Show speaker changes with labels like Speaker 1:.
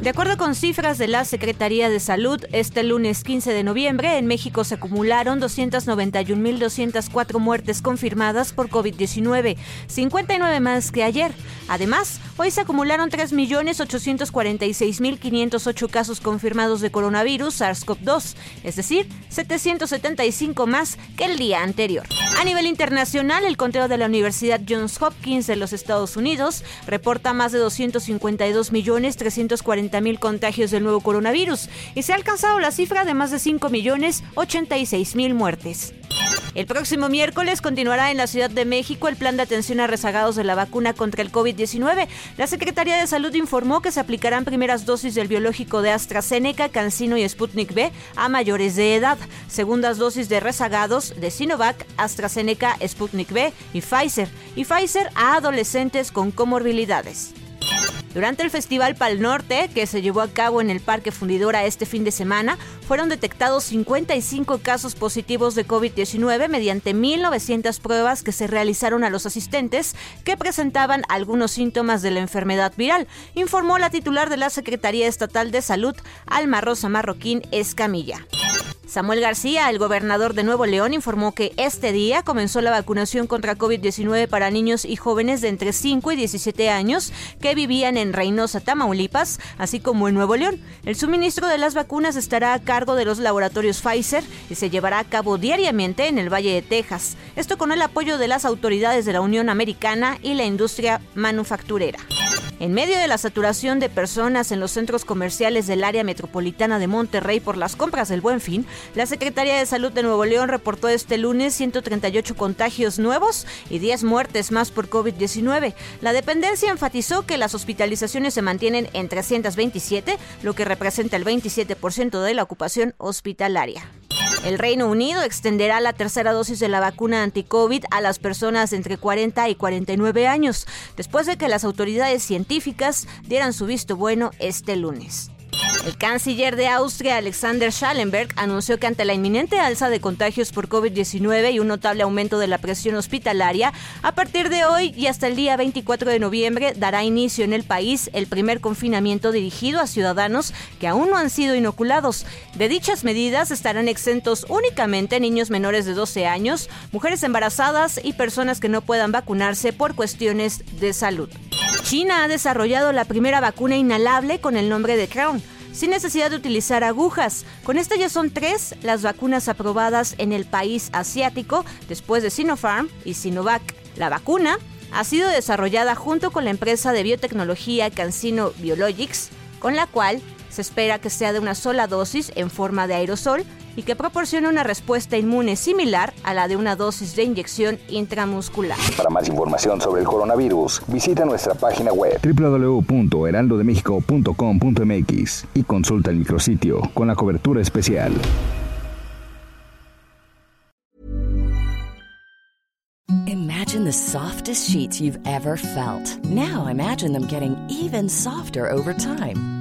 Speaker 1: De acuerdo con cifras de la Secretaría de Salud, este lunes 15 de noviembre en México se acumularon 291.204 muertes confirmadas por COVID-19, 59 más que ayer. Además, hoy se acumularon 3.846.508 casos confirmados de coronavirus SARS-CoV-2, es decir, 775 más que el día anterior. A nivel internacional, el conteo de la Universidad Johns Hopkins de los Estados Unidos reporta más de 252.340 mil contagios del nuevo coronavirus y se ha alcanzado la cifra de más de 5 millones 86 mil muertes. El próximo miércoles continuará en la Ciudad de México el plan de atención a rezagados de la vacuna contra el COVID-19. La Secretaría de Salud informó que se aplicarán primeras dosis del biológico de AstraZeneca, CanSino y Sputnik B a mayores de edad, segundas dosis de rezagados de Sinovac, AstraZeneca, Sputnik B y Pfizer, y Pfizer a adolescentes con comorbilidades. Durante el Festival Pal Norte, que se llevó a cabo en el Parque Fundidora este fin de semana, fueron detectados 55 casos positivos de COVID-19 mediante 1.900 pruebas que se realizaron a los asistentes que presentaban algunos síntomas de la enfermedad viral, informó la titular de la Secretaría Estatal de Salud, Alma Rosa Marroquín Escamilla. Samuel García, el gobernador de Nuevo León, informó que este día comenzó la vacunación contra COVID-19 para niños y jóvenes de entre 5 y 17 años que vivían en Reynosa, Tamaulipas, así como en Nuevo León. El suministro de las vacunas estará a cargo de los laboratorios Pfizer y se llevará a cabo diariamente en el Valle de Texas. Esto con el apoyo de las autoridades de la Unión Americana y la industria manufacturera. En medio de la saturación de personas en los centros comerciales del área metropolitana de Monterrey por las compras del Buen Fin, la Secretaría de Salud de Nuevo León reportó este lunes 138 contagios nuevos y 10 muertes más por COVID-19. La dependencia enfatizó que las hospitalizaciones se mantienen en 327, lo que representa el 27% de la ocupación hospitalaria. El Reino Unido extenderá la tercera dosis de la vacuna anti-COVID a las personas entre 40 y 49 años, después de que las autoridades científicas dieran su visto bueno este lunes. El canciller de Austria, Alexander Schallenberg, anunció que ante la inminente alza de contagios por COVID-19 y un notable aumento de la presión hospitalaria, a partir de hoy y hasta el día 24 de noviembre dará inicio en el país el primer confinamiento dirigido a ciudadanos que aún no han sido inoculados. De dichas medidas estarán exentos únicamente niños menores de 12 años, mujeres embarazadas y personas que no puedan vacunarse por cuestiones de salud. China ha desarrollado la primera vacuna inhalable con el nombre de Crown sin necesidad de utilizar agujas. Con esta ya son tres las vacunas aprobadas en el país asiático después de Sinopharm y Sinovac. La vacuna ha sido desarrollada junto con la empresa de biotecnología CanSino Biologics, con la cual se espera que sea de una sola dosis en forma de aerosol y que proporcione una respuesta inmune similar a la de una dosis de inyección intramuscular.
Speaker 2: Para más información sobre el coronavirus, visita nuestra página web www.heraldodemexico.com.mx y consulta el micrositio con la cobertura especial.
Speaker 3: Imagine the softest sheets you've ever felt. Now imagine them getting even softer over time.